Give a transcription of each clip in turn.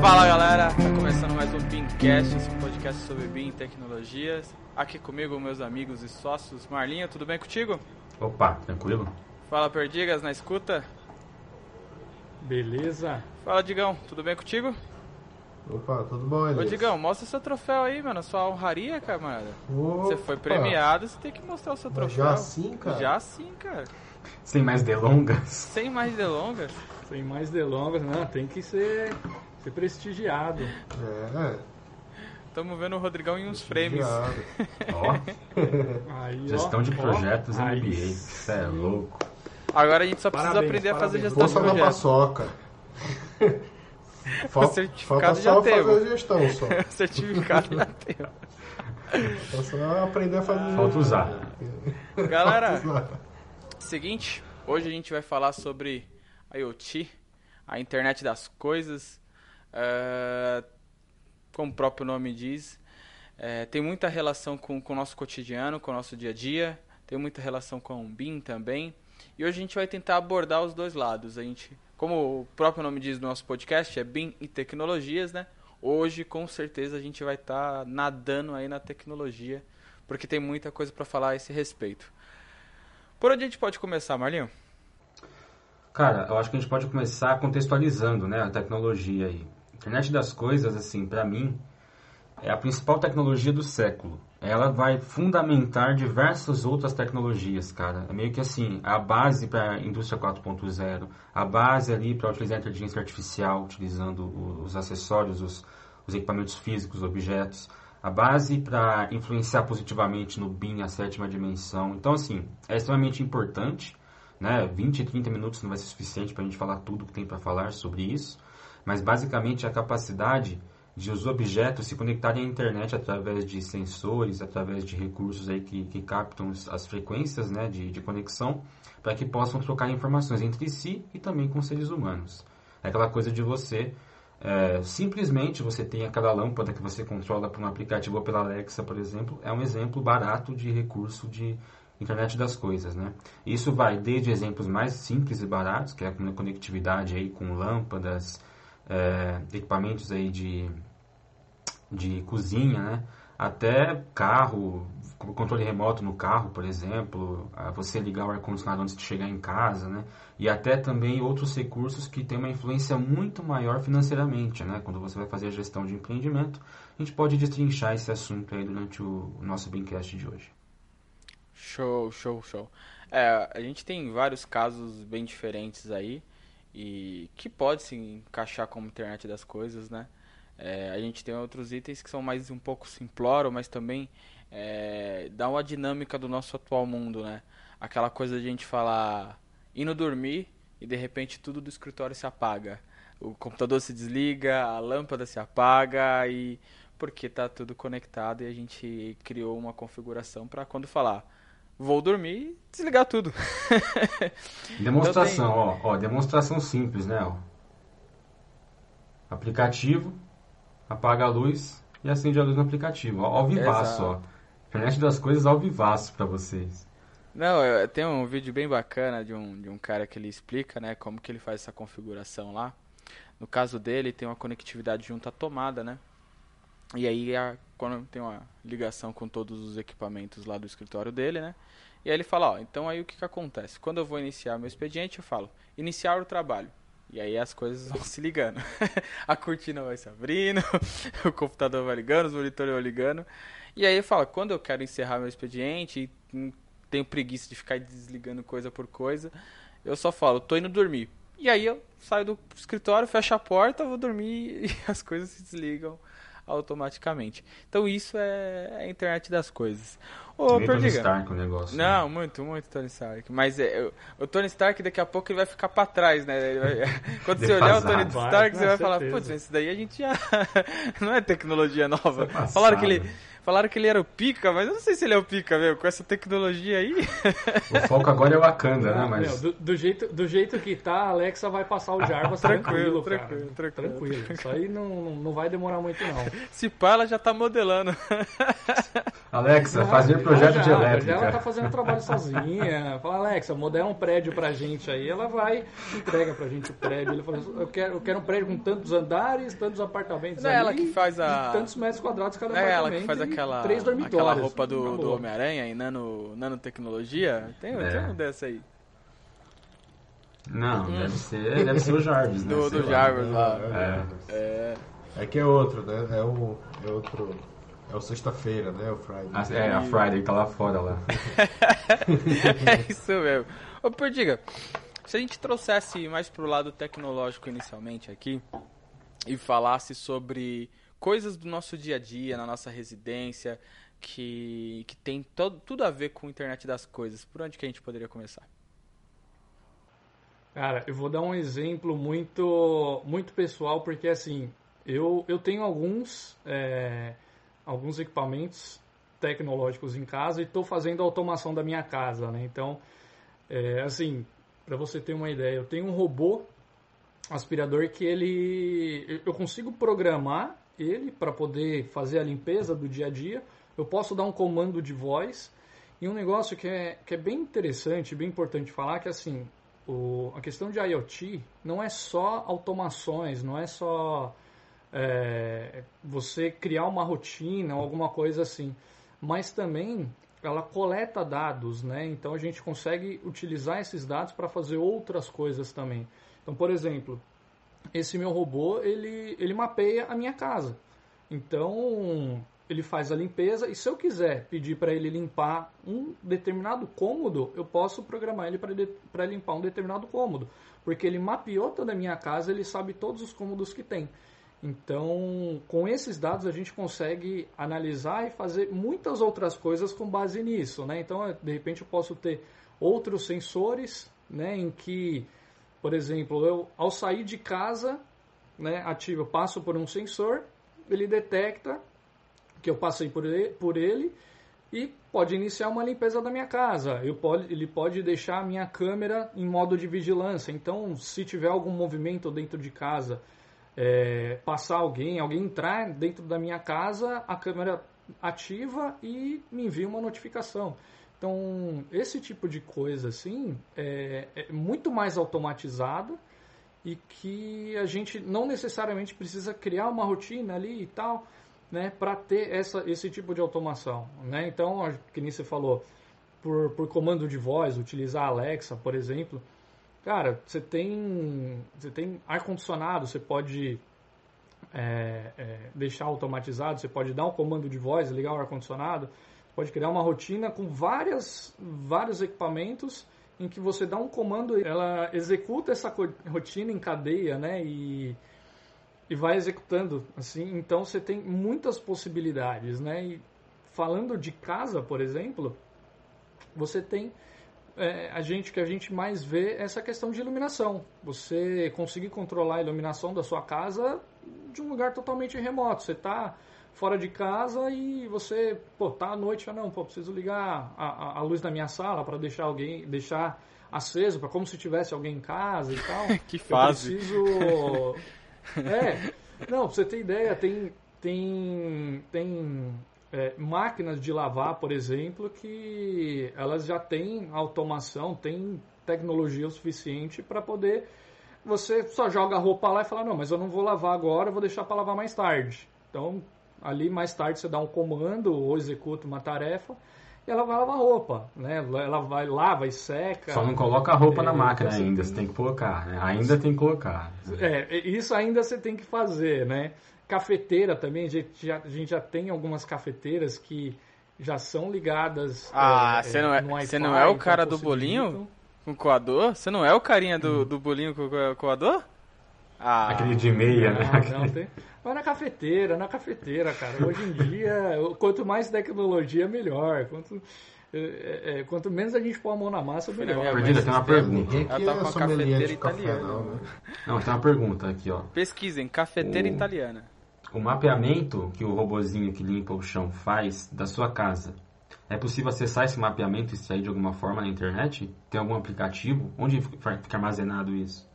Fala galera, tá começando mais um BIMcast, esse podcast sobre BIM e tecnologias. Aqui comigo, meus amigos e sócios. Marlinha, tudo bem contigo? Opa, tranquilo? Fala Perdigas, na escuta. Beleza. Fala Digão, tudo bem contigo? Opa, tudo bom, Elias? Ô Digão, mostra seu troféu aí, mano, sua honraria, camarada. Opa. Você foi premiado, você tem que mostrar o seu Mas troféu. já assim, cara? Já sim, cara. Sem mais delongas. Sem mais delongas. Sem mais delongas, não, tem que ser, ser prestigiado. É, Tamo vendo o Rodrigão em uns frames. Ó, Aí, ó, gestão de ó, projetos aí MBA. Isso é louco. Agora a gente só precisa Parabéns, aprender a fazer parabéns. gestão de projetos. paçoca. Falta, certificado falta já só temos. fazer a gestão só. Certificado já tem. Falta só aprender a fazer. Falta usar. Galera, Falta usar. Seguinte, hoje a gente vai falar sobre IoT, a internet das coisas. É, como o próprio nome diz, é, tem muita relação com, com o nosso cotidiano, com o nosso dia a dia, tem muita relação com o BIM também. E hoje a gente vai tentar abordar os dois lados. A gente, como o próprio nome diz no nosso podcast, é BIM e tecnologias, né? Hoje, com certeza, a gente vai estar nadando aí na tecnologia, porque tem muita coisa para falar a esse respeito. Por onde a gente pode começar, Marlinho? Cara, eu acho que a gente pode começar contextualizando, né, a tecnologia aí. Internet das coisas, assim, pra mim, é a principal tecnologia do século. Ela vai fundamentar diversas outras tecnologias, cara. É meio que assim, a base para a indústria 4.0, a base ali para utilizar a inteligência artificial, utilizando os acessórios, os, os equipamentos físicos, objetos, a base para influenciar positivamente no BIM, a sétima dimensão. Então, assim, é extremamente importante, né? 20, 30 minutos não vai ser suficiente para a gente falar tudo que tem para falar sobre isso, mas basicamente a capacidade de os objetos se conectarem à internet através de sensores, através de recursos aí que, que captam as- as frequências né, de, de conexão, para que possam trocar informações entre si e também com seres humanos. É aquela coisa de você, é, simplesmente você tem aquela lâmpada que você controla por um aplicativo ou pela Alexa, por exemplo, é um exemplo barato de recurso de internet das coisas, né? Isso vai desde exemplos mais simples e baratos, que é a conectividade aí com lâmpadas, é, equipamentos aí de, de cozinha, né? Até carro, controle remoto no carro, por exemplo, você ligar o ar-condicionado antes de chegar em casa, né? E até também outros recursos que têm uma influência muito maior financeiramente, né? Quando você vai fazer a gestão de empreendimento, a gente pode destrinchar esse assunto aí durante o, nosso Beamcast de hoje. Show, show, show. É, a gente tem vários casos bem diferentes aí e que pode se encaixar como internet das coisas, né? É, a gente tem outros itens que são mais um pouco simplório, mas também é, dá uma dinâmica do nosso atual mundo, né? Aquela coisa de a gente falar indo dormir e de repente tudo do escritório se apaga. O computador se desliga, a lâmpada se apaga e porque tá tudo conectado e a gente criou uma configuração para quando falar vou dormir, desligar tudo. Demonstração, ó, ó, demonstração simples, né? Ó. Aplicativo, apaga a luz e acende a luz no aplicativo. Ó, ao vivaço, ó. Internet das coisas ao vivaço pra vocês. Não, eu- tem um vídeo bem bacana de um, de um cara que ele explica, né, como que ele faz essa configuração lá. No caso dele, tem uma conectividade junto à tomada, né? E aí, a- quando tem uma ligação com todos os equipamentos lá do escritório dele, né? E aí ele fala, ó, então aí o que que acontece? Quando eu vou iniciar meu expediente, eu falo, iniciar o trabalho. E aí as coisas vão se ligando. a cortina vai se abrindo, o computador vai ligando, os monitores vão ligando. E aí fala, quando eu quero encerrar meu expediente e hum, tenho preguiça de ficar desligando coisa por coisa, eu só falo, tô indo dormir. E aí eu saio do escritório, fecho a porta, vou dormir e as coisas se desligam automaticamente. Então isso é a internet das coisas. Ô, Tony. Stark o negócio. né? Não, muito, muito Tony Stark. Mas é, eu- o Tony Stark daqui a pouco ele vai ficar pra trás, né? Ele vai- quando você olhar o Tony. Vai, Stark, com você vai falar, certeza. putz, esse daí a gente já. não é tecnologia nova. Isso é falaram, que ele, falaram que ele era o pica, mas eu não sei se ele é o pica, meu. Com essa tecnologia aí. O foco agora é o Wakanda, né? Meu, Mas do, do jeito, do jeito que tá, a Alexa vai passar o Jarvis Tranquilo, tranquilo, cara. tranquilo, tranquilo. Tranquilo. Isso aí não, não vai demorar muito, não. Se pá, ela já tá modelando. a Alexa, fazer projeto já, de elétrica. ela tá fazendo trabalho sozinha. Fala, Alexa, modela um prédio pra gente aí. Ela vai, entrega pra gente o prédio. Ele fala, eu quero, eu quero um prédio com tantos andares, tantos apartamentos Não é ali, ela que faz a- e tantos metros quadrados cada É ela apartamento que faz e aquela, três dormitórios. aquela roupa do, Acabou. do Homem-Aranha em nano, nanotecnologia. Tem, É. tem um dessa aí. Não, deve ser, deve ser o Jarvis, né? Do, do lá. Jarvis lá. É. É. É que é outro, né? É o. É outro. É o sexta-feira, né? O Friday. A- É, a Friday tá lá fora lá. é isso mesmo. Ô, Perdiga, se a gente trouxesse mais pro lado tecnológico inicialmente aqui e falasse sobre coisas do nosso dia a dia, na nossa residência, que, que tem todo, tudo a ver com a internet das coisas, por onde que a gente poderia começar? Cara, eu vou dar um exemplo muito, muito pessoal, porque assim, eu, eu tenho alguns, é, alguns equipamentos tecnológicos em casa e estou fazendo a automação da minha casa, né? Então, é, assim, para você ter uma ideia, eu tenho um robô aspirador que ele, eu consigo programar ele para poder fazer a limpeza do dia a dia. Eu posso dar um comando de voz e um negócio que é, que é bem interessante, bem importante falar, que assim, o, a questão de IoT não é só automações, não é só é, você criar uma rotina alguma coisa assim, mas também ela coleta dados, né? Então a gente consegue utilizar esses dados para fazer outras coisas também. Então, por exemplo, esse meu robô ele, ele mapeia a minha casa. Então ele faz a limpeza e se eu quiser pedir para ele limpar um determinado cômodo, eu posso programar ele para limpar um determinado cômodo, porque ele mapeou toda a minha casa, ele sabe todos os cômodos que tem. Então, com esses dados a gente consegue analisar e fazer muitas outras coisas com base nisso, né? Então, de repente eu posso ter outros sensores, né, em que, por exemplo, eu ao sair de casa, né, ativo, eu passo por um sensor, ele detecta que eu passei por ele, por ele e pode iniciar uma limpeza da minha casa. Pode, ele pode deixar a minha câmera em modo de vigilância. Então, se tiver algum movimento dentro de casa, é, passar alguém, alguém entrar dentro da minha casa, a câmera ativa e me envia uma notificação. Então, esse tipo de coisa assim é, é muito mais automatizado e que a gente não necessariamente precisa criar uma rotina ali e tal, né, para ter essa, esse tipo de automação, né? Então, que nem você falou, por, por comando de voz, utilizar a Alexa, por exemplo, cara, você tem você tem ar condicionado, você pode é, é, deixar automatizado, você pode dar um comando de voz, ligar o ar condicionado, pode criar uma rotina com várias vários equipamentos em que você dá um comando, ela executa essa rotina em cadeia, né? E, e vai executando, assim. Então você tem muitas possibilidades, né? E falando de casa, por exemplo, você tem é, a gente que a gente mais vê é essa questão de iluminação. Você conseguir controlar a iluminação da sua casa de um lugar totalmente remoto. Você está fora de casa e você, pô, tá à noite, ah, não, pô, preciso ligar a, a, a luz da minha sala para deixar alguém, deixar aceso, para como se tivesse alguém em casa e tal. que fase. Eu preciso É. Não, pra você ter ideia, tem tem tem é, máquinas de lavar, por exemplo, que elas já têm automação, têm tecnologia o suficiente para poder você só joga a roupa lá e fala, não, mas eu não vou lavar agora, eu vou deixar para lavar mais tarde. Então, ali mais tarde você dá um comando ou executa uma tarefa e ela vai lavar roupa, né? Ela vai lava e seca. Só não coloca a roupa na É, máquina assim, ainda, você tem que colocar, né? Ainda tem que colocar. É, isso ainda você tem que fazer, né? Cafeteira também, a gente já, a gente já tem algumas cafeteiras que já são ligadas. Ah, é, você não é- você não é o então cara do bolinho? Com coador? Você não é o carinha Hum. do, do bolinho com coador? Ah, Aquele de meia, né? Não, não, tem. Mas na cafeteira, na cafeteira, cara. Hoje em dia, quanto mais tecnologia, melhor. Quanto, é, é, quanto menos a gente pôr a mão na massa, melhor. minha mãe Perdida, tem uma pergunta. Ela tá é com a cafeteira de café, italiana. não, né? Não, tem uma pergunta aqui, ó. Pesquisem, cafeteira O- italiana. O mapeamento que o robozinho que limpa o chão faz da sua casa, é possível acessar esse mapeamento e extrair de alguma forma na internet? Tem algum aplicativo? Onde fica armazenado isso?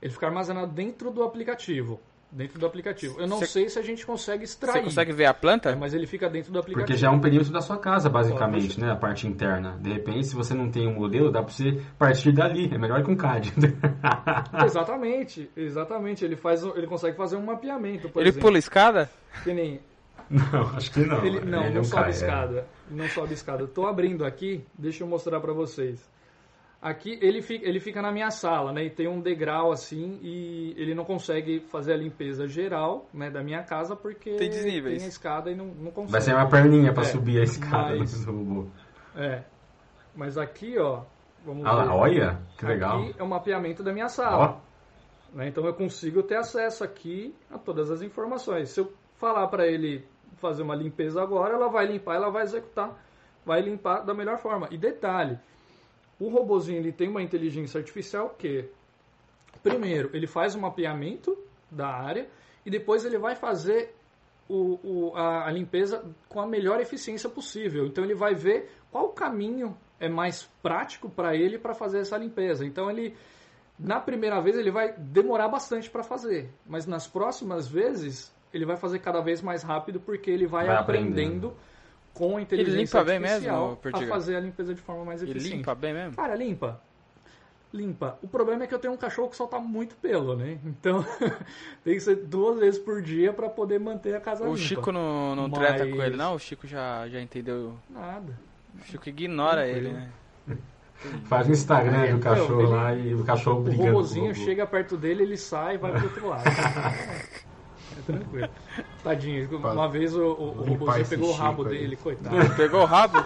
Ele fica armazenado dentro do aplicativo. Dentro do aplicativo. Eu não Cê- sei se a gente consegue extrair. Você consegue ver a planta? É, mas ele fica dentro do aplicativo. Porque já é um perímetro da sua casa, basicamente, né? A parte interna. De repente, se você não tem um modelo, dá pra você partir dali. É melhor que um CAD. Exatamente, exatamente. Ele faz, ele consegue fazer um mapeamento, por Ele exemplo. pula escada? Que nem não, acho que não. Ele, não, Ele não um sobe cara, é. escada. Não sobe escada. Eu tô abrindo aqui, deixa eu mostrar pra vocês. Aqui ele fica, ele fica na minha sala, né? E tem um degrau assim e ele não consegue fazer a limpeza geral, né, da minha casa porque Tem desníveis. tem a escada e não, não consegue. Vai ser uma perninha pra É, subir a escada mas- do robô. É. Mas aqui, ó, vamos Ah, ver. lá, olha, que legal. Aqui é o mapeamento da minha Ó, sala. né? Então eu consigo ter acesso aqui a todas as informações. Se eu falar para ele fazer uma limpeza agora, ela vai limpar, ela vai executar, vai limpar da melhor forma. E detalhe, o robozinho ele tem uma inteligência artificial que, primeiro, ele faz um mapeamento da área e depois ele vai fazer o, o- a, a limpeza com a melhor eficiência possível. Então ele vai ver qual caminho é mais prático para ele para fazer essa limpeza. Então ele na primeira vez ele vai demorar bastante para fazer, mas nas próximas vezes ele vai fazer cada vez mais rápido porque ele vai, Vai aprendendo, aprendendo. Com a inteligência limpa bem artificial mesmo, a fazer a limpeza de forma mais Ele eficiente. limpa bem mesmo? Cara, limpa. Limpa. O problema é que eu tenho um cachorro que solta muito pelo, né? Então tem que ser duas vezes por dia para poder manter a casa O limpa. Chico não, não Mas- treta com ele, não? O Chico já, já entendeu. Nada. O Chico ignora ele, né? Faz um Instagram É, do cachorro ele- lá e o cachorro O brigando. com robozinho robô. chega perto dele, ele sai e vai pro outro lado. É tranquilo. Tadinho, uma vez o, o, o esse pegou o rabo Chico aí. dele, coitado. Pegou o rabo?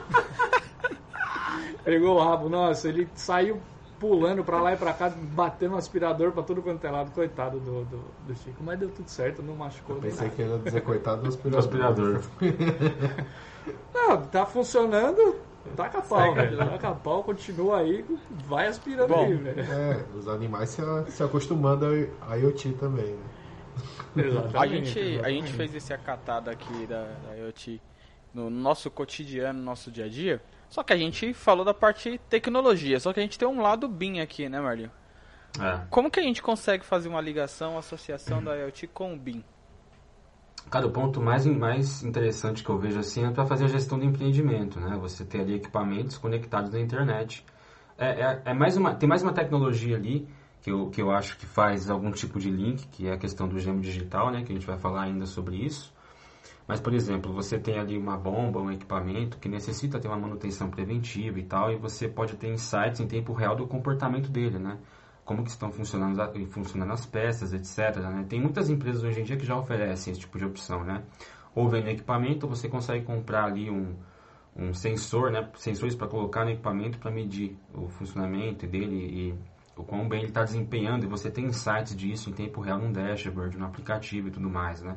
Pegou o rabo, nossa, ele saiu pulando pra lá e pra cá, batendo um aspirador pra tudo quanto é lado, coitado do, do, do Chico. Mas deu tudo certo, não machucou. nem Pensei nada. que ele ia dizer coitado do Do aspirador. aspirador. Não, tá funcionando, taca pau, velho. Taca pau, continua aí, vai aspirando Bom. aí, velho. É, os animais se, se acostumando a IoT também, né? Exatamente. A gente, a gente fez esse acatado aqui da, da IoT no nosso cotidiano, no nosso dia a dia. Só que a gente falou da parte tecnologia. Só que a gente tem um lado BIM aqui, né, Marlinho? É. Como que a gente consegue fazer uma ligação, uma associação da IoT com o BIM? Cara, o ponto mais, mais interessante que eu vejo assim é para fazer a gestão do empreendimento, né? Você ter ali equipamentos conectados na internet. É, é, é mais uma, tem mais uma tecnologia ali que eu, que eu acho que faz algum tipo de link, que é a questão do gêmeo digital, né? Que a gente vai falar ainda sobre isso. Mas, por exemplo, você tem ali uma bomba, um equipamento que necessita ter uma manutenção preventiva e tal, e você pode ter insights em tempo real do comportamento dele, né? Como que estão funcionando, funcionando as peças, etc. Né? Tem muitas empresas hoje em dia que já oferecem esse tipo de opção, né? Ou vem no equipamento, você consegue comprar ali um, um sensor, né? Sensores para colocar no equipamento para medir o funcionamento dele e o quão bem ele está desempenhando, e você tem insights disso em tempo real num dashboard, no aplicativo e tudo mais, né?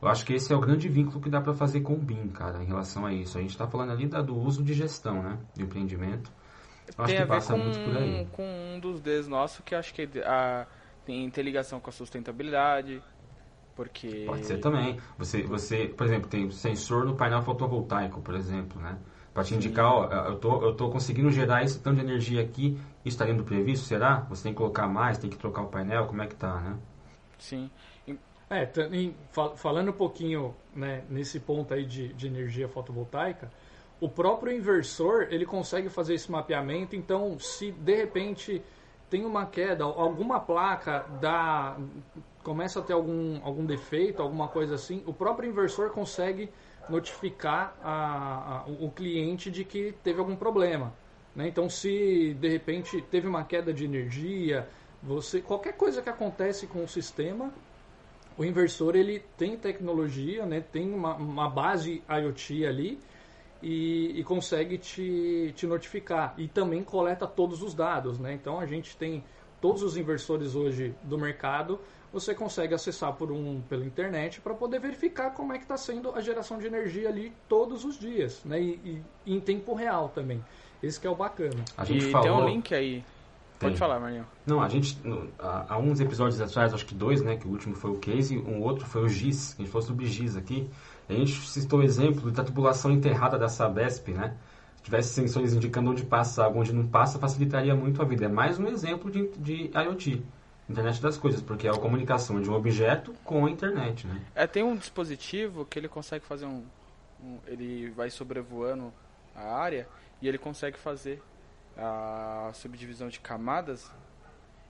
Eu acho que esse é o grande vínculo que dá para fazer com o BIM, cara, em relação a isso. A gente está falando ali da- do uso de gestão, né? Do empreendimento. Eu acho tem que a ver passa com, muito por aí. com um dos Ds nosso que acho que a, tem interligação com a sustentabilidade. Porque. Pode ser também. Você, você, por exemplo, tem sensor no painel fotovoltaico, por exemplo, né? Para te indicar, ó, eu tô, eu tô conseguindo gerar esse tanto de energia aqui, isso está dentro do previsto, será? Você tem que colocar mais, tem que trocar o painel, como é que tá, né? Sim. É, t- em- fal- falando um pouquinho né, nesse ponto aí de, de energia fotovoltaica, o próprio inversor ele consegue fazer esse mapeamento. Então, se de repente tem uma queda, alguma placa dá, começa a ter algum, algum defeito, alguma coisa assim, o próprio inversor consegue notificar a- a- o cliente de que teve algum problema. né? Então, se de repente teve uma queda de energia, você qualquer coisa que acontece com o sistema, o inversor ele tem tecnologia, né, tem uma, uma base IoT ali e, e consegue te, te notificar. E também coleta todos os dados. Né? Então a gente tem todos os inversores hoje do mercado, você consegue acessar por um, pela internet para poder verificar como é que está sendo a geração de energia ali todos os dias. Né? E, e em tempo real também. Esse que é o bacana. A gente e falou... tem um link aí. Pode Tem. falar, Marlinho. Não, a gente, há uns episódios atrás, acho que dois, né, que o último foi o case, um outro foi o GIS, que a gente falou sobre GIS aqui, a gente citou o exemplo da tubulação enterrada da Sabesp, né, se tivesse sensores indicando onde passa água, onde não passa, facilitaria muito a vida. É mais um exemplo de, de IoT, internet das coisas, porque é a comunicação de um objeto com a internet, né? É, tem um dispositivo que ele consegue fazer um, um- Ele vai sobrevoando a área e ele consegue fazer a subdivisão de camadas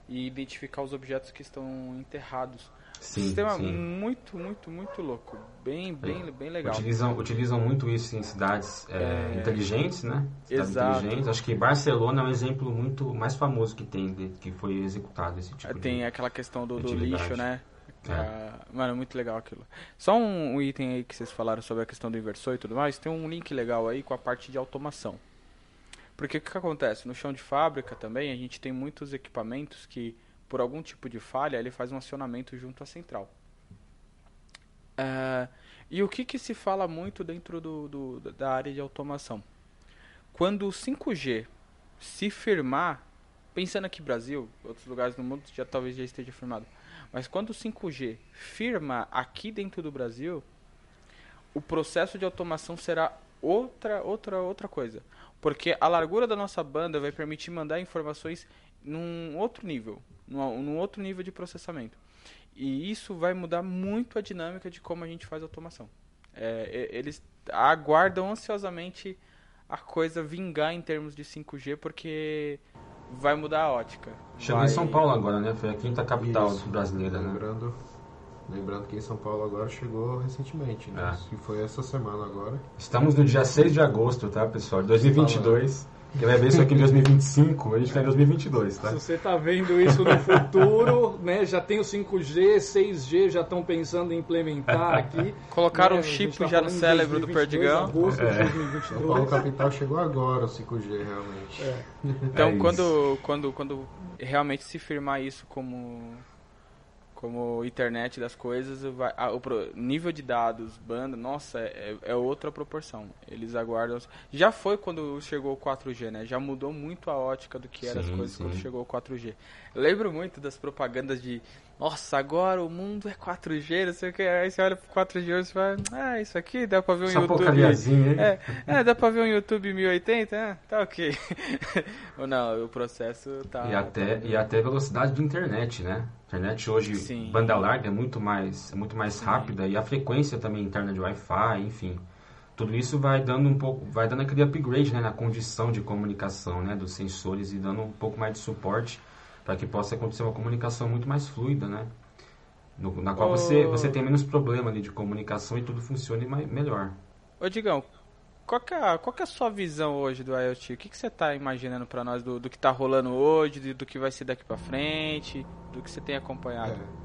e identificar os objetos que estão enterrados. Sim, Sistema sim. muito, muito, muito louco. Bem, bem, bem legal. Utilizam, utilizam muito isso em cidades é, É. inteligentes, né? Cidades Exato. inteligentes. Acho que Barcelona é um exemplo muito mais famoso que tem, de- que foi executado esse tipo Tem de... aquela questão do, do lixo, né? É. Ah, mano, muito legal aquilo. Só um, um item aí que vocês falaram sobre a questão do inversor e tudo mais, tem um link legal aí com a parte de automação. Porque o que acontece? No chão de fábrica também, a gente tem muitos equipamentos que, por algum tipo de falha, ele faz um acionamento junto à central. Ah, e o que, que se fala muito dentro do, do- da área de automação? Quando o 5G se firmar, pensando aqui Brasil, outros lugares do mundo já talvez já esteja firmado, mas quando o 5G firma aqui dentro do Brasil, o processo de automação será outra outra outra coisa, porque a largura da nossa banda vai permitir mandar informações num outro nível, num, num outro nível de processamento. E isso vai mudar muito a dinâmica de como a gente faz automação. É, e- eles aguardam ansiosamente a coisa vingar em termos de 5G, porque vai mudar a ótica. Chegou Vai- em São Paulo agora, né? Foi a quinta capital Isso. brasileira, né? Lembrando, lembrando que em São Paulo agora chegou recentemente, né? É. Que foi essa semana agora. Estamos no dia 6 de agosto, tá, pessoal? De 2022. Quem vai ver isso aqui em 2025, a gente tá em 2022, tá? Se você está vendo isso no futuro, né, já tem o 5G, 6G, já estão pensando em implementar aqui. Colocaram né, um chip tá já no cérebro do 2022, Perdigão. Agosto de É. São Paulo 2022. capital chegou agora o 5G realmente. É. Então, É quando, quando, quando realmente se firmar isso como, como internet das coisas, vai, a- o pro- nível de dados, banda, nossa, é, é outra proporção. Eles aguardam. Já foi quando chegou o 4G, né? Já mudou muito a ótica do que eram as Sim, coisas quando sim. chegou o 4G. Eu lembro muito das propagandas de. Nossa, agora o mundo é 4G, não sei o que. Aí você olha pro 4G e você fala, ah, isso aqui dá pra ver um Essa YouTube. É, é, dá pra ver um YouTube 1080? É, tá ok. Ou não, o processo tá. E até, e até velocidade de internet, né? Internet hoje, Sim. banda larga, é muito mais, é muito mais rápida e a frequência também interna de Wi-Fi, enfim. Tudo isso vai dando um pouco, vai dando aquele upgrade né, na condição de comunicação né, dos sensores e dando um pouco mais de suporte para que possa acontecer uma comunicação muito mais fluida, né? No- na qual você, Ô- você tem menos problema ali de comunicação e tudo funcione mai- melhor. Ô, Digão, qual que, é, a- qual que é a sua visão hoje do IoT? O que, que você tá imaginando pra nós do, do que tá rolando hoje, do, do que vai ser daqui pra frente, do que você tem acompanhado? É.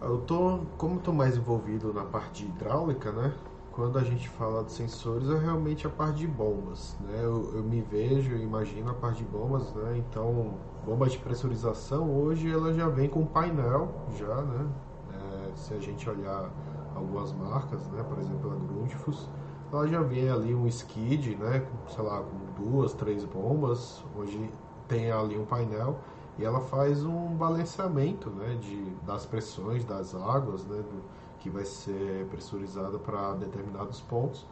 Eu tô, como eu tô mais envolvido na parte hidráulica, né? Quando a gente fala de sensores, é realmente a parte de bombas, né? Eu, eu me vejo e imagino a parte de bombas, né? Então, bomba de pressurização hoje ela já vem com painel, já, né? É, se a gente olhar algumas marcas, né? Por exemplo, a Grundfos, ela já vem ali um skid, né? Com, sei lá, com duas, três bombas. Hoje tem ali um painel e ela faz um balanceamento né, de, das pressões das águas, né, do, que vai ser pressurizada para determinados pontos,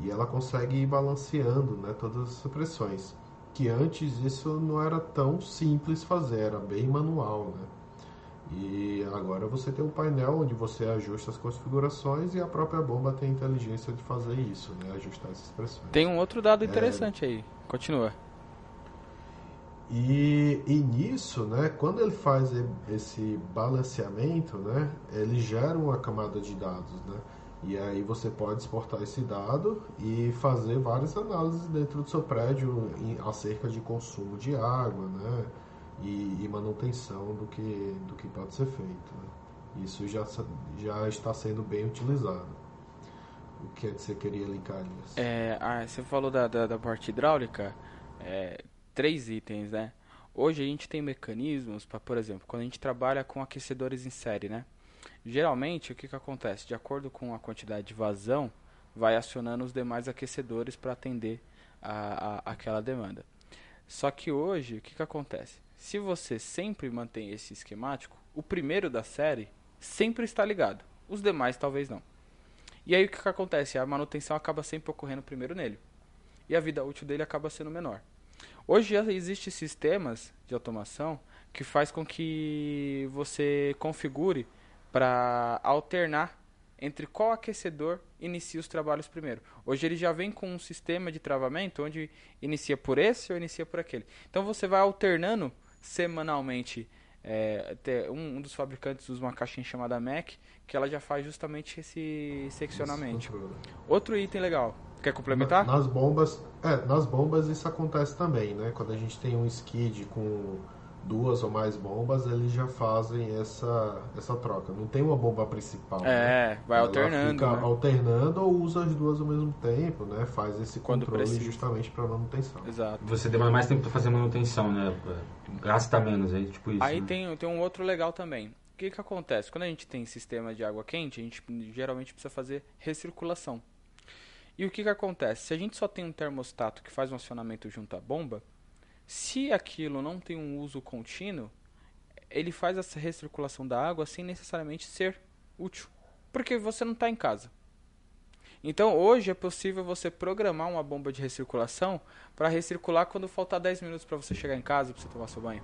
e ela consegue ir balanceando né, todas as pressões. Que antes isso não era tão simples fazer, era bem manual. Né? E agora você tem um painel onde você ajusta as configurações e a própria bomba tem a inteligência de fazer isso, né, ajustar essas pressões. Tem um outro dado interessante aí. Continua. E, e nisso, né, quando ele faz esse balanceamento, né, ele gera uma camada de dados, né? E aí você pode exportar esse dado e fazer várias análises dentro do seu prédio em, acerca de consumo de água, né? E, e manutenção do que, do que pode ser feito. né? Isso já, já está sendo bem utilizado. O que é que você queria linkar, Elias? É, ah, você falou da, da, da parte hidráulica, é, três itens, né? Hoje a gente tem mecanismos para, por exemplo, quando a gente trabalha com aquecedores em série, né? Geralmente, o que, que acontece? De acordo com a quantidade de vazão, vai acionando os demais aquecedores para atender a, a, aquela demanda. Só que hoje, o que, que acontece? Se você sempre mantém esse esquemático, o primeiro da série sempre está ligado, os demais talvez não. E aí o que, que acontece? A manutenção acaba sempre ocorrendo primeiro nele. E a vida útil dele acaba sendo menor. Hoje já existem sistemas de automação que faz com que você configure para alternar entre qual aquecedor inicia os trabalhos primeiro. Hoje ele já vem com um sistema de travamento onde inicia por esse ou inicia por aquele. Então você vai alternando semanalmente. É, um, um, dos fabricantes usa uma caixinha chamada Mac que ela já faz justamente esse seccionamento. Outro item legal. Quer complementar? Nas bombas, é, nas bombas isso acontece também, né? Quando a gente tem um skid com duas ou mais bombas, eles já fazem essa, essa troca. Não tem uma bomba principal. É, né? vai Ela alternando. Fica né? alternando ou usa as duas ao mesmo tempo, né? Faz esse Quando controle precisa. justamente para manutenção. Exato. Você demora mais tempo para fazer manutenção, né? Gasta menos aí, tipo isso. Aí né? tem, tem um outro legal também. O que, que acontece? Quando a gente tem sistema de água quente, a gente geralmente precisa fazer recirculação. E o que, que acontece? Se a gente só tem um termostato que faz um acionamento junto à bomba, se aquilo não tem um uso contínuo, ele faz essa recirculação da água sem necessariamente ser útil, porque você não está em casa. Então hoje é possível você programar uma bomba de recirculação para recircular quando faltar 10 minutos para você chegar em casa para você tomar seu banho.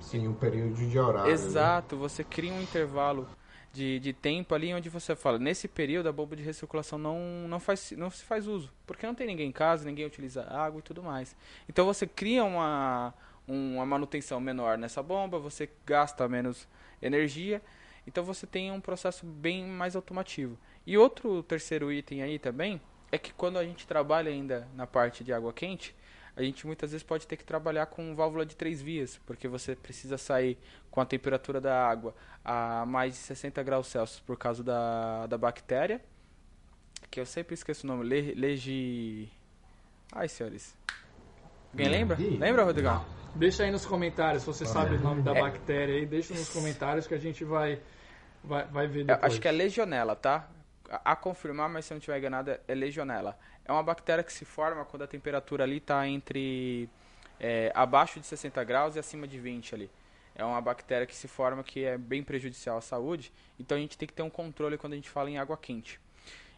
Sim, um período de horário. Né? Exato, né? você cria um intervalo de, de tempo ali onde você fala, nesse período a bomba de recirculação não, não, faz, não se faz uso, porque não tem ninguém em casa, ninguém utiliza água e tudo mais. Então você cria uma, uma manutenção menor nessa bomba, você gasta menos energia, então você tem um processo bem mais automativo. E outro terceiro item aí também é que quando a gente trabalha ainda na parte de água quente, a gente muitas vezes pode ter que trabalhar com válvula de três vias, porque você precisa sair com a temperatura da água a mais de 60 graus Celsius por causa da, da bactéria, que eu sempre esqueço o nome, Le, legi... Ai, senhores. Alguém lembra? Lembra, Rodrigão? Deixa aí nos comentários, se você sabe o nome da é. bactéria aí, deixa nos comentários que a gente vai, vai, vai ver depois. acho que é legionela, tá? A, confirmar, mas se eu não estiver enganado, é legionela. É uma bactéria que se forma quando a temperatura ali está entre é, abaixo de 60 graus e acima de 20 ali. É uma bactéria que se forma que é bem prejudicial à saúde, então a gente tem que ter um controle quando a gente fala em água quente.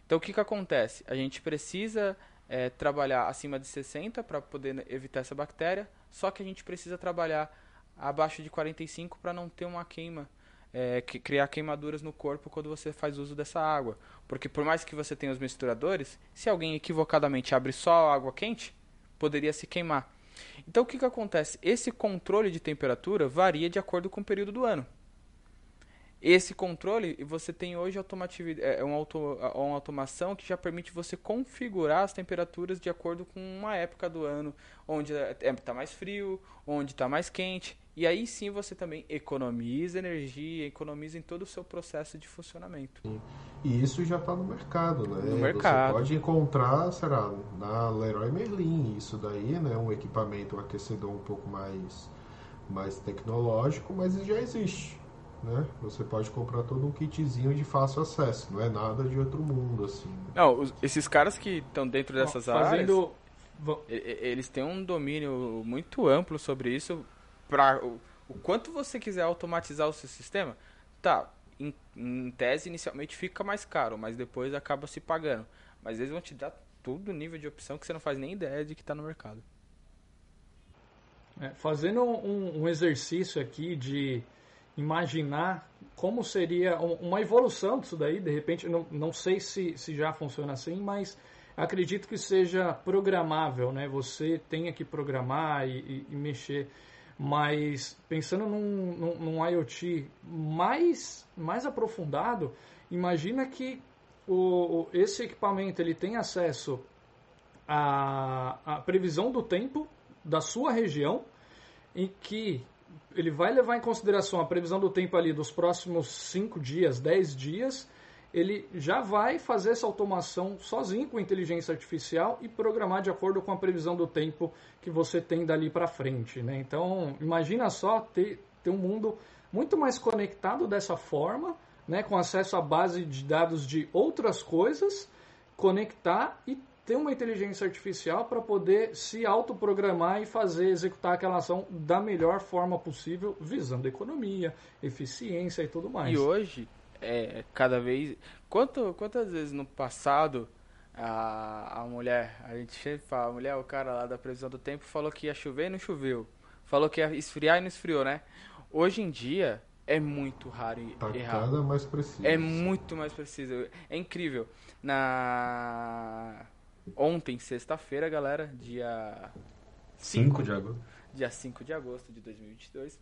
Então o que, que acontece? A gente precisa é, trabalhar acima de 60 para poder evitar essa bactéria, só que a gente precisa trabalhar abaixo de 45 para não ter uma queima é, que, criar queimaduras no corpo quando você faz uso dessa água. Porque por mais que você tenha os misturadores, se alguém equivocadamente abre só água quente, poderia se queimar. Então o que, que acontece? Esse controle de temperatura varia de acordo com o período do ano. Esse controle, você tem hoje é uma, auto, uma automação que já permite você configurar as temperaturas de acordo com uma época do ano, onde está é, é, mais frio, onde está mais quente. E aí sim você também economiza energia, economiza em todo o seu processo de funcionamento. E isso já está no mercado, né? No mercado. Você pode encontrar, será, na Leroy Merlin, isso daí, né? Um equipamento, um aquecedor um pouco mais, mais tecnológico, mas já existe. Né? Você pode comprar todo um kitzinho de fácil acesso, não é nada de outro mundo assim. Não, os, esses caras que estão dentro dessas Fazendo... áreas, eles têm um domínio muito amplo sobre isso para o, o, quanto você quiser automatizar o seu sistema, tá, em, em, tese inicialmente fica mais caro, mas depois acaba se pagando. Mas eles vão te dar todo nível de opção que você não faz nem ideia de que está no mercado. É, fazendo um, um, exercício aqui de imaginar como seria uma evolução disso daí, de repente, não, não sei se, se já funciona assim, mas acredito que seja programável, né? Você tenha que programar e, e, e mexer mas pensando num, num, num IoT mais, mais aprofundado, imagina que o, esse equipamento ele tem acesso à, à previsão do tempo da sua região, em que ele vai levar em consideração a previsão do tempo ali dos próximos 5 dias, 10 dias, ele já vai fazer essa automação sozinho com inteligência artificial e programar de acordo com a previsão do tempo que você tem dali para frente. Né? Então, imagina só ter, ter um mundo muito mais conectado dessa forma, né? com acesso à base de dados de outras coisas, conectar e ter uma inteligência artificial para poder se autoprogramar e fazer executar aquela ação da melhor forma possível, visando economia, eficiência e tudo mais. E hoje é, cada vez. Quanto, quantas vezes no passado a, a mulher, a gente sempre fala, a mulher, o cara lá da previsão do tempo falou que ia chover e não choveu. Falou que ia esfriar e não esfriou, né? Hoje em dia é muito raro Tá errar. cada mais preciso. É muito mais preciso. É incrível. Na ontem, sexta-feira, galera, dia 5 de agosto. dia 5 de agosto de 2022.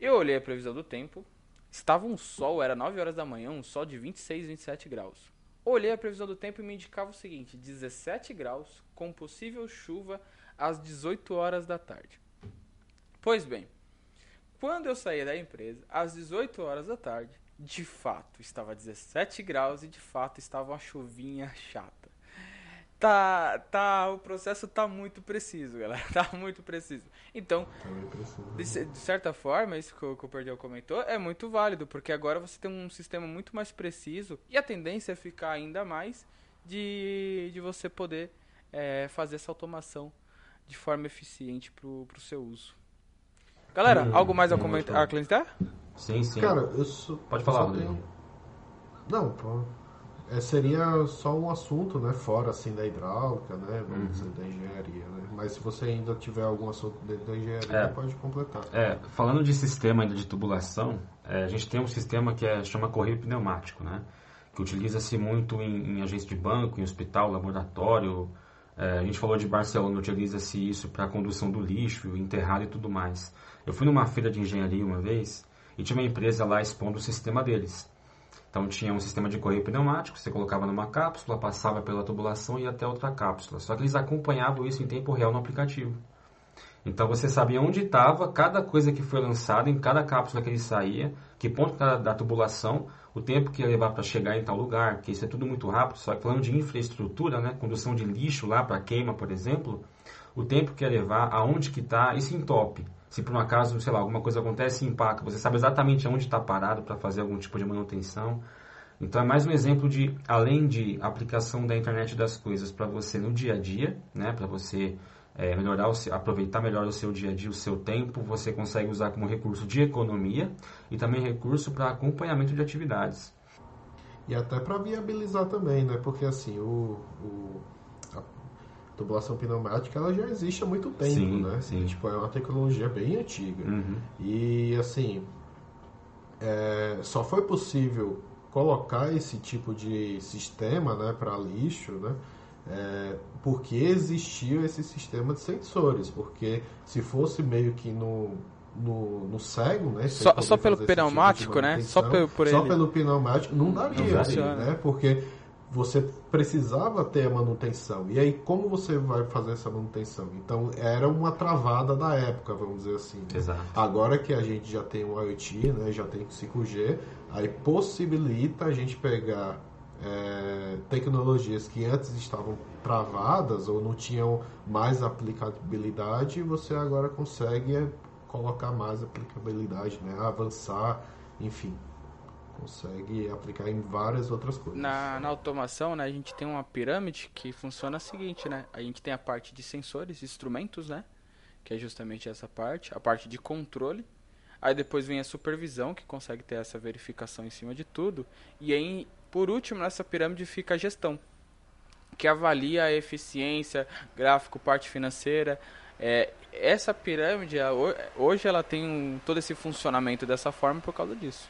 Eu olhei a previsão do tempo. Estava um sol, era 9 horas da manhã, um sol de 26, 27 graus. Olhei a previsão do tempo e me indicava o seguinte: 17 graus, com possível chuva às 18 horas da tarde. Pois bem, quando eu saí da empresa, às 18 horas da tarde, de fato estava 17 graus e de fato estava uma chuvinha chata. Tá, tá, o processo tá muito preciso, galera. Tá muito preciso. Então, preciso. de, de certa forma, isso que o, que o Perdeu comentou é muito válido, porque agora você tem um sistema muito mais preciso e a tendência é ficar ainda mais de, de você poder é, fazer essa automação de forma eficiente pro, pro seu uso. Galera, Hum, algo mais a comentar? A acrescentar? Sim, sim. Cara, eu só, Pode falar, Rodrigo. tenho- Não, pô. É, seria só um assunto, né? Fora assim da hidráulica, né? Vamos Uhum. dizer, da engenharia, né? Mas se você ainda tiver algum assunto dentro da engenharia, É. pode completar. É, falando de sistema ainda de tubulação, é, a gente tem um sistema que é, chama correio pneumático, né? Que utiliza-se muito em, em agência de banco, em hospital, laboratório. É, a gente falou de Barcelona, utiliza-se isso para condução do lixo, enterrado e tudo mais. Eu fui numa feira de engenharia uma vez e tinha uma empresa lá expondo o sistema deles. Então tinha um sistema de correio pneumático, você colocava numa cápsula, passava pela tubulação e até outra cápsula. Só que eles acompanhavam isso em tempo real no aplicativo. Então você sabia onde estava cada coisa que foi lançada, em cada cápsula que ele saía, que ponto da, da tubulação, o tempo que ia levar para chegar em tal lugar, porque isso é tudo muito rápido. Só que falando de infraestrutura, né, condução de lixo lá para queima, por exemplo, o tempo que ia levar, aonde que está, isso entope. Se por um acaso, sei lá, alguma coisa acontece e empaca, você sabe exatamente onde está parado para fazer algum tipo de manutenção. Então é mais um exemplo de, além de aplicação da internet das coisas para você no dia a dia, né, para você é, melhorar, o seu, aproveitar melhor o seu dia a dia, o seu tempo, você consegue usar como recurso de economia e também recurso para acompanhamento de atividades. E até para viabilizar também, né? Porque assim, o, o- tubulação pneumática ela já existe há muito tempo, Sim, né? sim. Tipo, é uma tecnologia bem antiga. Uhum. E assim, é, só foi possível colocar esse tipo de sistema né, para lixo, né? é, porque existia esse sistema de sensores. Porque se fosse meio que no, no, no cego, né? Só- só pelo tipo pneumático, né? Só pelo- por só ele. pelo pneumático não daria, Não daria. né? Porque você precisava ter a manutenção. E aí, como você vai fazer essa manutenção? Então, era uma travada da época, vamos dizer assim. né? Exato. Agora que a gente já tem o IoT, né, já tem o 5G, aí possibilita a gente pegar é, tecnologias que antes estavam travadas ou não tinham mais aplicabilidade e você agora consegue é, colocar mais aplicabilidade, né, avançar, enfim, consegue aplicar em várias outras coisas. Na, na automação, né, a gente tem uma pirâmide que funciona a seguinte, né? A gente tem a parte de sensores, instrumentos, né? Que é justamente essa parte, a parte de controle. Aí depois vem a supervisão, que consegue ter essa verificação em cima de tudo. E aí, por último, nessa pirâmide fica a gestão, que avalia a eficiência, gráfico, parte financeira. É, essa pirâmide, hoje ela tem um- todo esse funcionamento dessa forma por causa disso.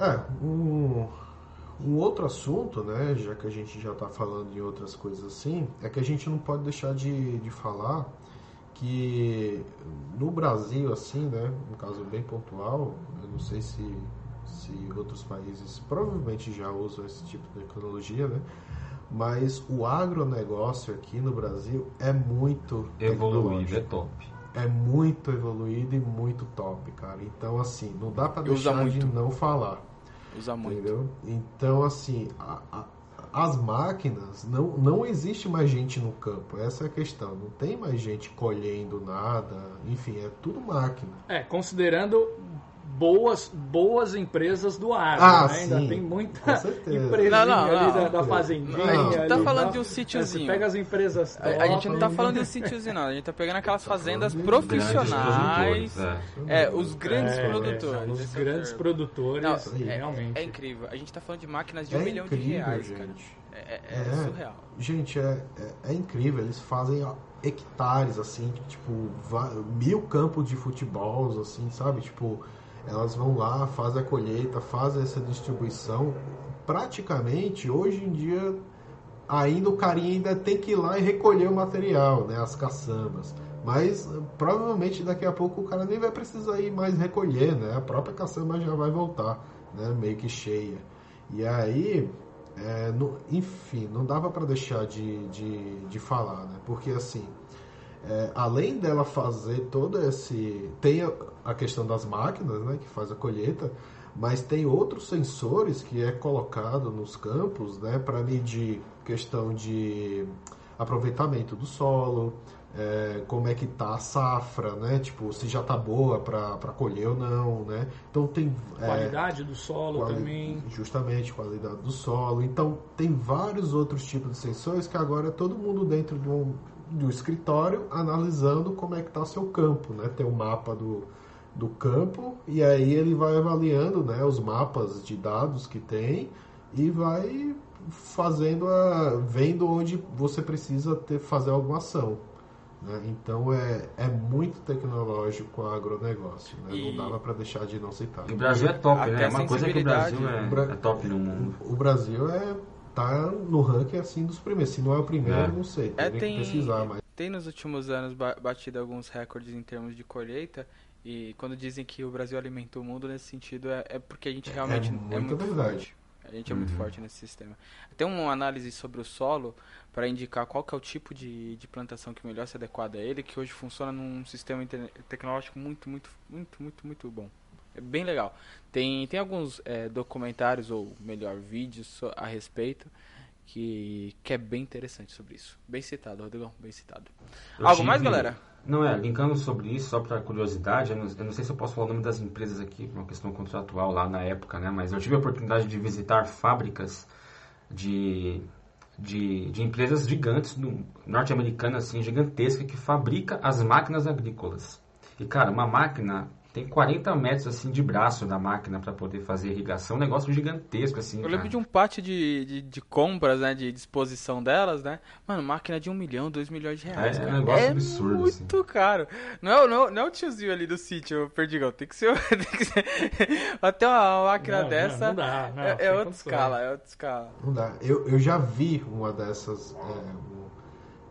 É, um, um outro assunto, né, já que a gente já está falando de outras coisas assim, é que a gente não pode deixar de, de falar que no Brasil, assim, né, um caso bem pontual, eu não sei se, se outros países provavelmente já usam esse tipo de tecnologia, né, mas o agronegócio aqui no Brasil é muito Evoluído, é top. é muito evoluído e muito top, cara. Então, assim, não dá pra Usa deixar de não falar, Usa muito. entendeu? Então, assim, a- a- as máquinas, não, não existe mais gente no campo, essa é a questão. Não tem mais gente colhendo nada, enfim, é tudo máquina. É, considerando boas, boas empresas do agro, Ah, né? Ainda sim, tem muita Não, não, ali não. da, da Não, fazendinha. a gente tá ali, falando tá? de um sítiozinho. Você pega as empresas A, a gente não tá top, falando de um sítiozinho, não. A gente tá pegando aquelas fazendas falando de profissionais. É. É, os grandes É, produtores. Os é grandes produtores, Não, é, realmente. é incrível. A gente tá falando de máquinas de É um milhão de reais, cara. gente. É, é- é É. surreal. Gente, é, é, é incrível, eles fazem ó, hectares, assim, tipo, mil campos de futebol, assim, sabe? Tipo, elas vão lá, fazem a colheita, fazem essa distribuição. Praticamente, hoje em dia, ainda o carinha ainda tem que ir lá e recolher o material, né? As caçambas. Mas provavelmente daqui a pouco o cara nem vai precisar ir mais recolher, né? A própria caçamba já vai voltar, né? Meio que cheia. E aí, é, no, enfim, não dava para deixar de, de, de falar, né? Porque assim, é, além dela fazer todo esse. Tem a, questão das máquinas, né? Que faz a colheita, mas tem outros sensores que é colocado nos campos, né? Para medir questão de aproveitamento do solo, é, como é que tá a safra, né? Tipo, se já tá boa para colher ou não, né? Então tem é, qualidade é, do solo quali também. Justamente, qualidade do solo. Então tem vários outros tipos de sensores que agora é todo mundo dentro de um, um escritório analisando como é que tá seu campo, né? Tem o um mapa do, do campo e aí ele vai avaliando, né, os mapas de dados que tem e vai fazendo a vendo onde você precisa ter fazer alguma ação. Né? Então é, é muito tecnológico o agronegócio. Né? E... Não dava para deixar de não citar. o Brasil é top, né? É uma coisa que o Brasil é, Bra... é top no mundo. O Brasil é tá no ranking assim dos primeiros. Se não é o primeiro, é. não sei. É, tem, pesquisar, mas... tem nos últimos anos batido alguns recordes em termos de colheita. E quando dizem que o Brasil alimenta o mundo nesse sentido, é, é porque a gente realmente é, é muito verdade. Forte. A gente é muito uhum. forte nesse sistema. Tem uma análise sobre o solo para indicar qual que é o tipo de, de plantação que melhor se adequada a ele, que hoje funciona num sistema tecnológico muito, muito, muito, muito, muito bom. É bem legal. Tem, tem alguns é, documentários, ou melhor, vídeos a respeito, que, que é bem interessante sobre isso. Bem citado, Rodrigão, bem citado. Eu Algo tive... mais, galera? Não, é, linkando sobre isso, só para curiosidade, eu não, eu não, sei se eu posso falar o nome das empresas aqui, uma questão contratual lá na época, né? Mas eu tive a oportunidade de visitar fábricas de de, de empresas gigantes norte-americanas, assim, gigantesca, que fabrica as máquinas agrícolas. E, cara, uma máquina tem 40 metros assim de braço da máquina para poder fazer irrigação, um negócio gigantesco assim. Eu lembro cara. de um pátio de, de, de, compras, né, de disposição delas, né? Mano, máquina de um milhão, dois milhões de reais. É, é um negócio é absurdo. Muito assim. caro. Não é, não, não é o tiozinho ali do sítio, Perdigão. Tem que ser. Tem que ser até uma máquina não, dessa. Não, não dá. Não, é, é outra escala, é outra escala. Não dá. Eu, eu já vi uma dessas. É,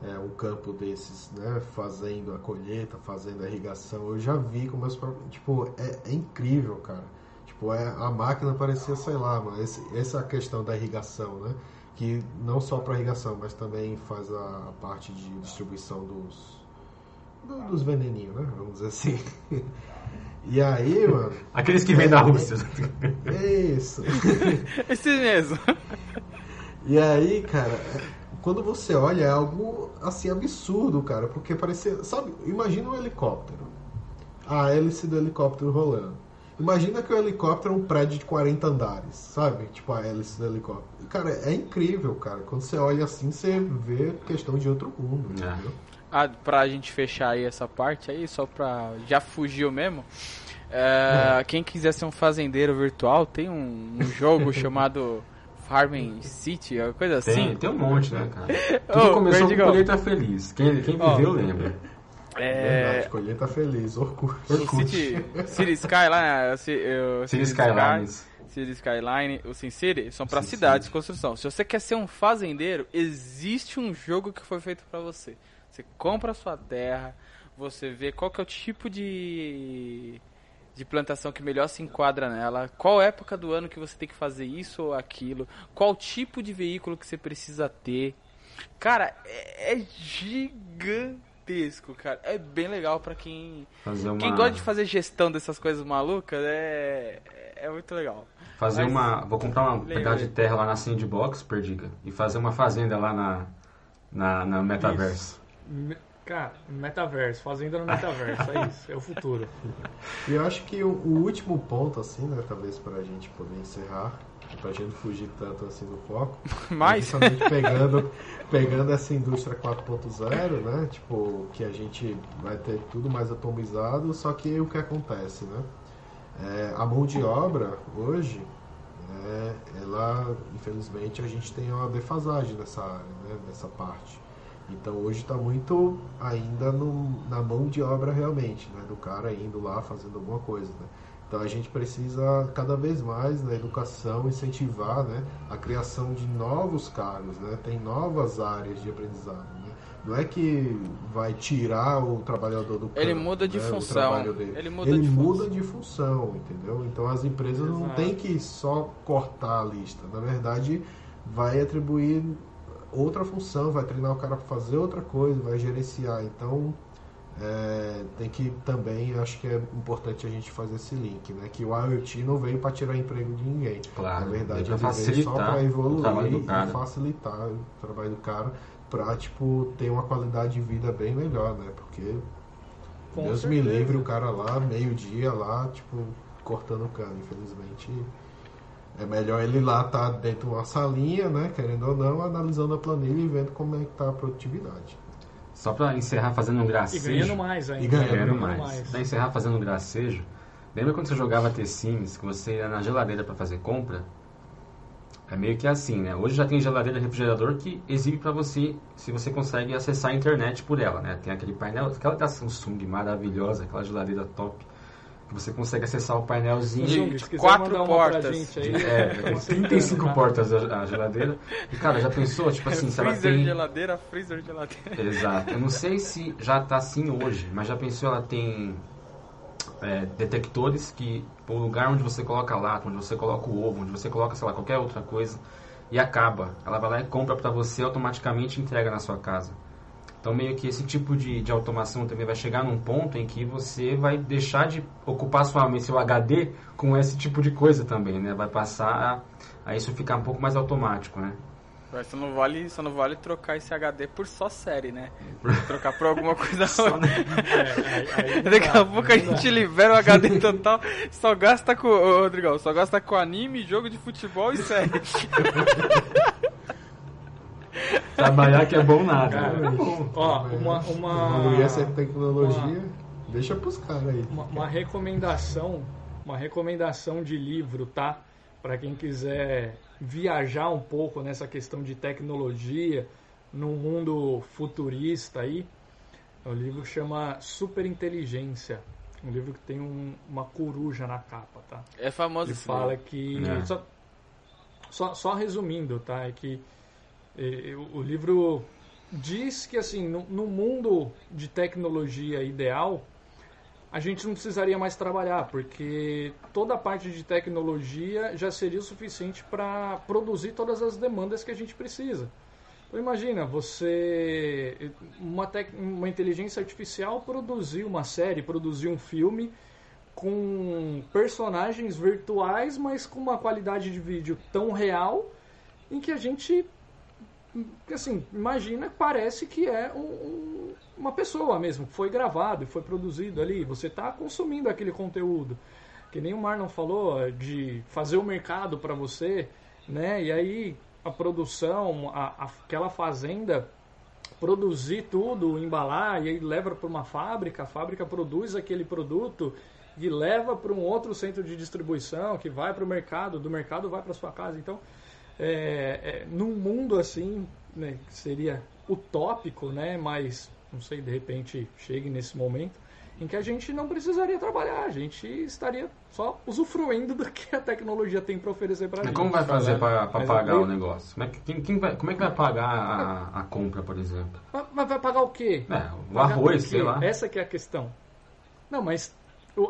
é, um campo desses, né, fazendo a colheita, fazendo a irrigação. Eu já vi com meus próprios. Tipo, é, é incrível, cara. Tipo, é, a máquina parecia, sei lá, mano, esse, essa é a questão da irrigação, né? Que não só para irrigação, mas também faz a, a parte de distribuição dos, do, dos veneninhos, né? Vamos dizer assim. E aí, mano. Aqueles que vêm da Rússia. É isso. Esse mesmo. E aí, cara, quando você olha, é algo assim absurdo, cara, porque parecia, sabe, imagina um helicóptero. A hélice do helicóptero rolando. Imagina que o helicóptero é um prédio de 40 andares, sabe? Tipo a hélice do helicóptero. Cara, é incrível, cara. Quando você olha assim, você vê questão de outro mundo, é. entendeu? Ah, pra gente fechar aí essa parte aí, só pra. Já fugiu mesmo. É, é. Quem quiser ser um fazendeiro virtual, tem um, um jogo chamado Farming City, uma coisa assim. Tem, tem um monte, né, cara? Tudo oh, começou com Colheita Feliz. Quem, quem viveu oh. lembra. É... Verdade, colheita feliz, Orkut. Orkut. City, City Skyline, City, City Skylines. City Skyline, o Sin City, são para cidades de construção. Se você quer ser um fazendeiro, existe um jogo que foi feito para você. Você compra a sua terra, você vê qual que é o tipo de de plantação que melhor se enquadra nela, qual época do ano que você tem que fazer isso ou aquilo, qual tipo de veículo que você precisa ter. Cara, é, é gigantesco, cara. É bem legal para quem uma... quem gosta de fazer gestão dessas coisas malucas, é é muito legal. Fazer Mas, uma, vou comprar uma pedaço de terra lá na Sandbox, perdiga, e fazer uma fazenda lá na na, na Metaverse. Isso. Cara, metaverso, fazenda no metaverso, é isso, é o futuro. E eu acho que o, o último ponto, assim, né, talvez para a gente poder encerrar, para a gente fugir tanto assim do foco, mas é pegando, pegando essa indústria 4.0, né, tipo, que a gente vai ter tudo mais atomizado, só que o que acontece, né, é, a mão de obra hoje, né, ela, infelizmente, a gente tem uma defasagem nessa área, né, nessa parte. Então hoje está muito ainda no, na mão de obra realmente, né? do cara indo lá fazendo alguma coisa. Né? Então a gente precisa cada vez mais na educação incentivar né, a criação de novos cargos, né? tem novas áreas de aprendizado. Né? Não é que vai tirar o trabalhador do campo, Ele muda de né, função. Ele muda, Ele de, muda função. de função, entendeu? Então as empresas Exato. não tem que só cortar a lista. Na verdade, vai atribuir outra função, vai treinar o cara para fazer outra coisa, vai gerenciar. Então é, tem que também, acho que é importante a gente fazer esse link, né? Que o IoT não veio para tirar emprego de ninguém. Claro, Na verdade, ele veio só para evoluir e facilitar o trabalho do cara para tipo ter uma qualidade de vida bem melhor, né? Porque Com Deus certeza. me livre o cara lá meio dia lá, tipo cortando o cano, infelizmente. É melhor ele lá estar tá dentro de uma salinha, né, querendo ou não, analisando a planilha e vendo como é que está a produtividade. Só para encerrar fazendo um gracejo. E ganhando mais ainda. E ganhando, ganhando mais. mais. Para encerrar fazendo um gracejo, lembra quando você jogava T-Sims, que você ia na geladeira para fazer compra? É meio que assim, né? Hoje já tem geladeira refrigerador que exibe para você se você consegue acessar a internet por ela, né? Tem aquele painel, aquela da Samsung maravilhosa, aquela geladeira top você consegue acessar o painelzinho de quatro portas. Aí, é, 35 tá portas a, a, geladeira. E cara, já pensou, tipo assim, se ela freezer tem... geladeira, freezer geladeira. Exato. Eu não sei se já tá assim hoje, mas já pensou ela tem é, detectores que o lugar onde você coloca a lata, onde você coloca o ovo, onde você coloca, sei lá, qualquer outra coisa e acaba. Ela vai lá e compra para você automaticamente entrega na sua casa. Então, meio que esse tipo de, de automação também vai chegar num ponto em que você vai deixar de ocupar sua, seu HD com esse tipo de coisa também, né? Vai passar a, a isso ficar um pouco mais automático, né? Só não, vale, só não vale trocar esse HD por só série, né? trocar por alguma coisa outra. É, aí, Daqui a pouco a gente libera o HD total, só gasta com. Ô, Rodrigão, só gasta com anime, jogo de futebol e série. Trabalhar que é bom nada. Cara, é bom. Ó, uma. uma Evoluir essa tecnologia, uma, deixa pros caras aí. Uma, uma recomendação, uma recomendação de livro, tá? Para quem quiser viajar um pouco nessa questão de tecnologia, num mundo futurista aí. O livro chama Superinteligência. Um livro que tem um, uma coruja na capa, tá? É famoso Ele fala que. É. Só, só, só, resumindo, tá? É que é, o livro diz que assim, no, no mundo de tecnologia ideal, a gente não precisaria mais trabalhar, porque toda a parte de tecnologia já seria o suficiente para produzir todas as demandas que a gente precisa. Então imagina, você uma, tec, uma inteligência artificial produzir uma série, produzir um filme com personagens virtuais, mas com uma qualidade de vídeo tão real em que a gente assim, imagina, parece que é um, um, uma pessoa mesmo, foi gravado e foi produzido ali. Você está consumindo aquele conteúdo. Que nem o Marlon falou, de fazer o mercado para você, né? E aí a produção, a, aquela fazenda produzir tudo, embalar e aí leva para uma fábrica, a fábrica produz aquele produto e leva para um outro centro de distribuição que vai para o mercado, do mercado vai para sua casa. Então, é, é, num mundo assim, né, que seria utópico, né, mas não sei, de repente chegue nesse momento em que a gente não precisaria trabalhar, a gente estaria só usufruindo do que a tecnologia tem para oferecer para a gente. Como vai fazer para pagar o negócio? Como é, que, quem, quem vai, como é que vai pagar a, a compra, por exemplo? Mas vai pagar o quê? É, o arroz, sei lá. Essa que é a questão. Não, mas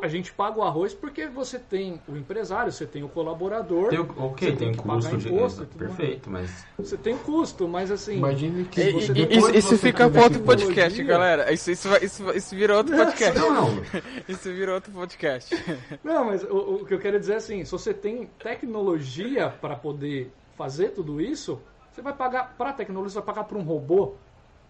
a gente paga o arroz porque você tem o empresário, você tem o colaborador. Tem o, ok, tem, tem custo de imposto, Perfeito, mas. Você tem custo, mas assim. Imagine que e, você e, isso, isso fica para outro podcast, galera. Isso, isso, isso, isso vira outro podcast. Não, não. isso vira outro podcast. Não, mas o, o que eu quero dizer é assim: se você tem tecnologia para poder fazer tudo isso, você vai pagar para a tecnologia, você vai pagar para um robô.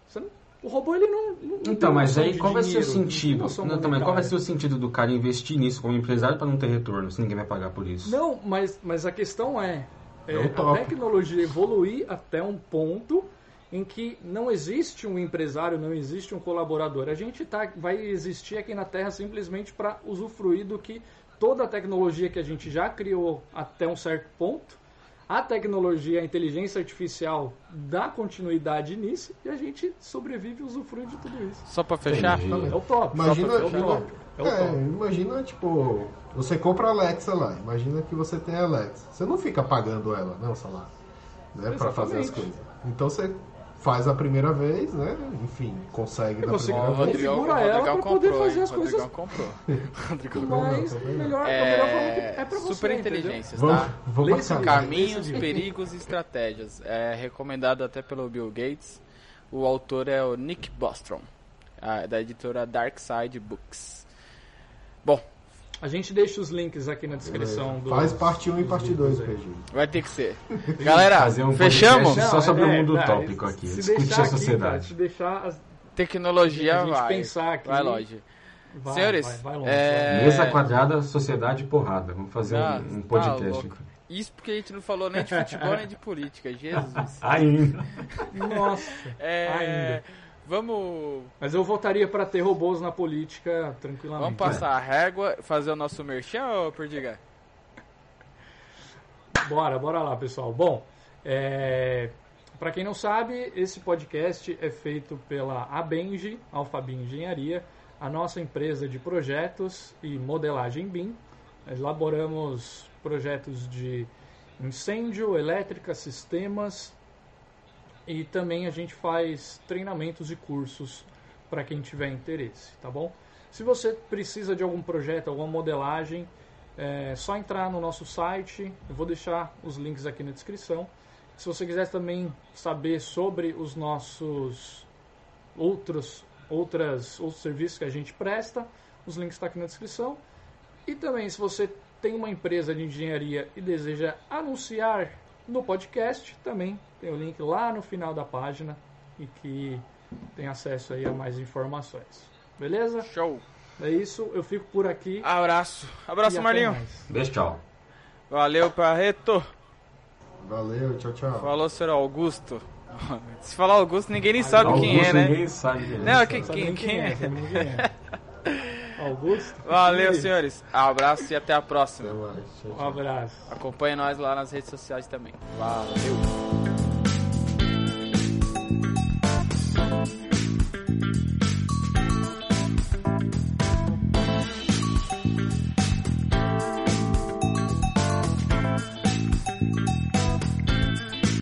Você não o robô ele não. não então, mas aí qual vai ser o sentido? Não, também, qual vai ser o sentido do cara investir nisso como empresário para não ter retorno, se ninguém vai pagar por isso? Não, mas, mas a questão é, é a tecnologia evoluir até um ponto em que não existe um empresário, não existe um colaborador. A gente tá, vai existir aqui na Terra simplesmente para usufruir do que toda a tecnologia que a gente já criou até um certo ponto a tecnologia, a inteligência artificial dá continuidade nisso e a gente sobrevive e usufrui de tudo isso. Só pra fechar? Entendi. É o top. Imagina, é o imagina- top. É é, imagina, tipo, você compra a Alexa lá. Imagina que você tem a Alexa. Você não fica pagando ela, né, o salário, né, pra fazer as coisas. Então você faz a primeira vez, né, enfim, consegue o primeira vez. Rodrigão, o Configura ela Rodrigão pra poder comprou, fazer hein? as O Rodrigão coisas- comprou. Mas melhor, a melhor forma que É, é pra você. super Vamos, tá? vamos livro. Caminhos, perigos e estratégias. É recomendado até pelo Bill Gates. O autor é o Nick Bostrom, da editora Dark Side Books. Bom, A gente deixa os links aqui na descrição do. Faz parte 1 e parte 2, aí. PG. vai ter que ser. Galera, Fazer um fechamos? Só sobre o mundo tá, utópico aqui, se discutir deixar a aqui, sociedade. cara, se deixar as- Tecnologia A gente vai. pensar aqui. Vai longe. vai, Senhores, vai, vai longe, é-. Mesa quadrada, sociedade e porrada. Vamos fazer um- Ah, um, tá podcast louco. aqui. Isso porque a gente não falou nem de futebol nem de política. Jesus. Ainda. Nossa. É, Ainda. Vamos, Mas eu votaria pra ter robôs na política tranquilamente. vamos passar a régua, fazer o nosso merchan, ô Perdiga? Bora, bora lá, pessoal. Bom, é... para quem não sabe, esse podcast é feito pela Abenji, Alphabi Engenharia, a nossa empresa de projetos e modelagem BIM. Elaboramos projetos de incêndio, elétrica, sistemas e também a gente faz treinamentos e cursos para quem tiver interesse, tá bom? Se você precisa de algum projeto, alguma modelagem, é só entrar no nosso site, eu vou deixar os links aqui na descrição. Se você quiser também saber sobre os nossos outros, outras, outros serviços que a gente presta, os links estão aqui na descrição. E também, se você tem uma empresa de engenharia e deseja anunciar no podcast, também tem o link lá no final da página e que tem acesso aí a mais informações. Beleza? Show. É isso, eu fico por aqui. Abraço. Abraço, Marlinho. Deixa tchau. Valeu, Parreto. Valeu, tchau, tchau. Falou, senhor Augusto. Se falar Augusto, ninguém nem sabe Augusto, quem é, né? Ninguém sabe quem é. Não, quem, quem, nem quem é? quem é. Augusto? Valeu, senhores. Abraço e até a Até próxima. mais. Tchau, Um tchau. abraço. Acompanhe nós lá nas redes sociais também. Valeu.